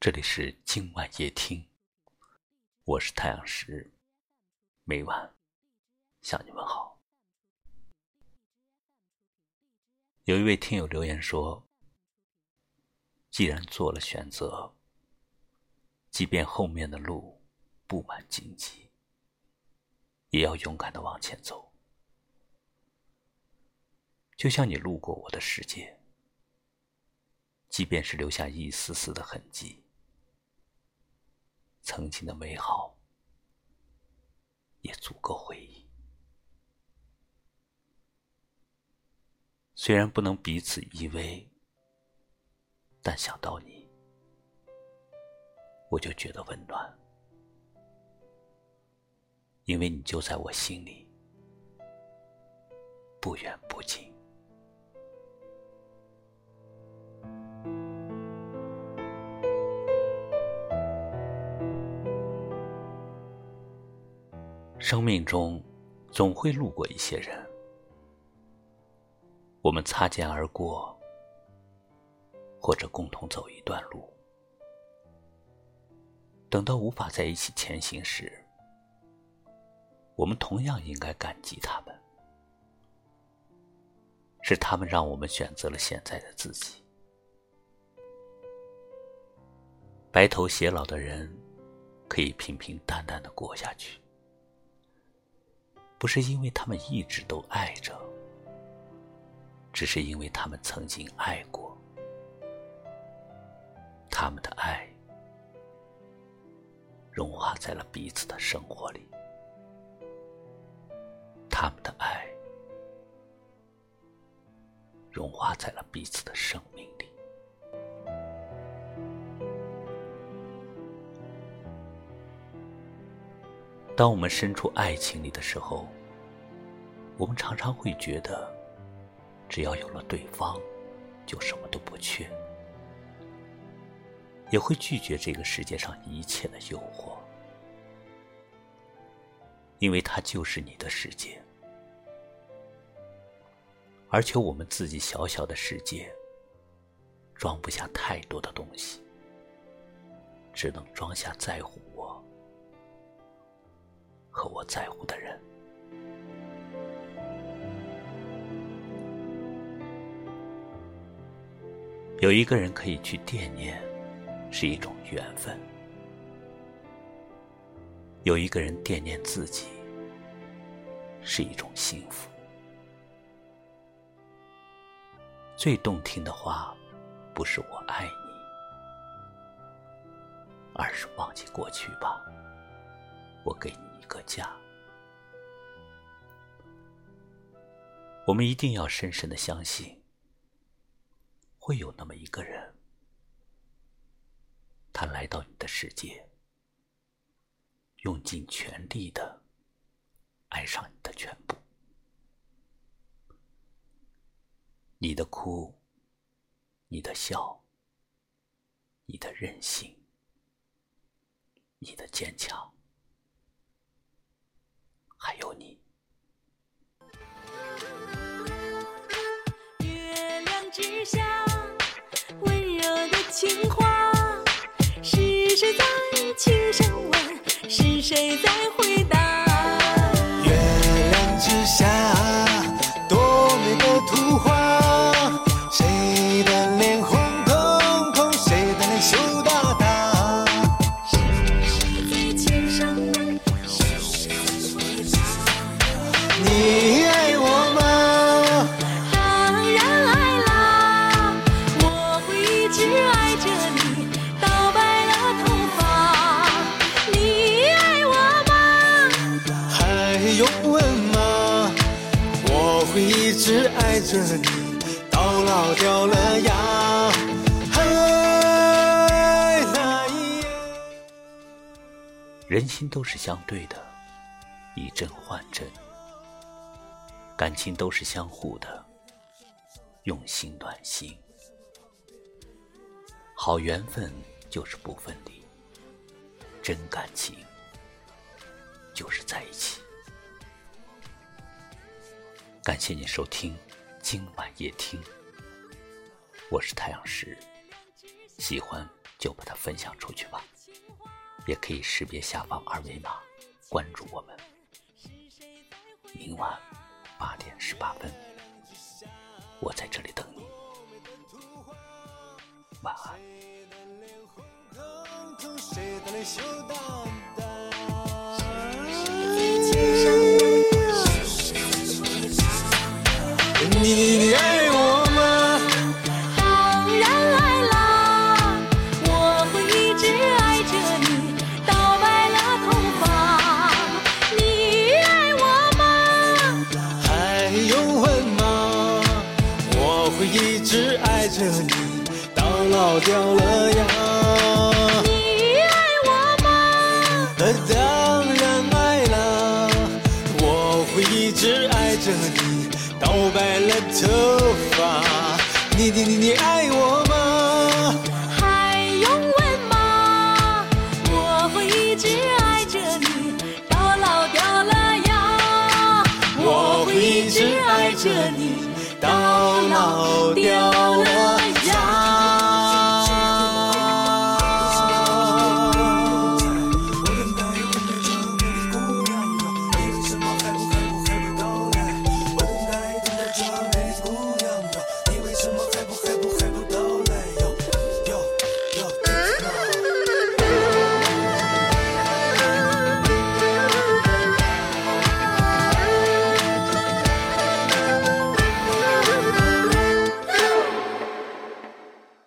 这里是今晚夜听，我是太阳石，每晚向你问好。有一位听友留言说：“既然做了选择，即便后面的路布满荆棘，也要勇敢的往前走。就像你路过我的世界，即便是留下一丝丝的痕迹。”曾经的美好也足够回忆。虽然不能彼此依偎，但想到你，我就觉得温暖，因为你就在我心里，不远不近。生命中，总会路过一些人，我们擦肩而过，或者共同走一段路。等到无法在一起前行时，我们同样应该感激他们，是他们让我们选择了现在的自己。白头偕老的人，可以平平淡淡的过下去。不是因为他们一直都爱着，只是因为他们曾经爱过，他们的爱融化在了彼此的生活里，他们的爱融化在了彼此的生命当我们身处爱情里的时候，我们常常会觉得，只要有了对方，就什么都不缺，也会拒绝这个世界上一切的诱惑，因为它就是你的世界，而且我们自己小小的世界，装不下太多的东西，只能装下在乎。和我在乎的人，有一个人可以去惦念，是一种缘分；有一个人惦念自己，是一种幸福。最动听的话，不是我爱你，而是忘记过去吧，我给你一。个家，我们一定要深深的相信，会有那么一个人，他来到你的世界，用尽全力的爱上你的全部，你的哭，你的笑，你的任性，你的坚强。爱着你到老掉了牙。人心都是相对的，以真换真；感情都是相互的，用心暖心。好缘分就是不分离，真感情就是在一起。感谢你收听。今晚夜听，我是太阳石，喜欢就把它分享出去吧，也可以识别下方二维码关注我们。明晚八点十八分，我在这里等你。晚安。会一直爱着你，到老掉了牙。你爱我吗？呃当然爱啦，我会一直爱着你，到白了头发。你你你你爱我吗？还用问吗？我会一直爱着你，到老掉了牙。我会一直爱着你，到老掉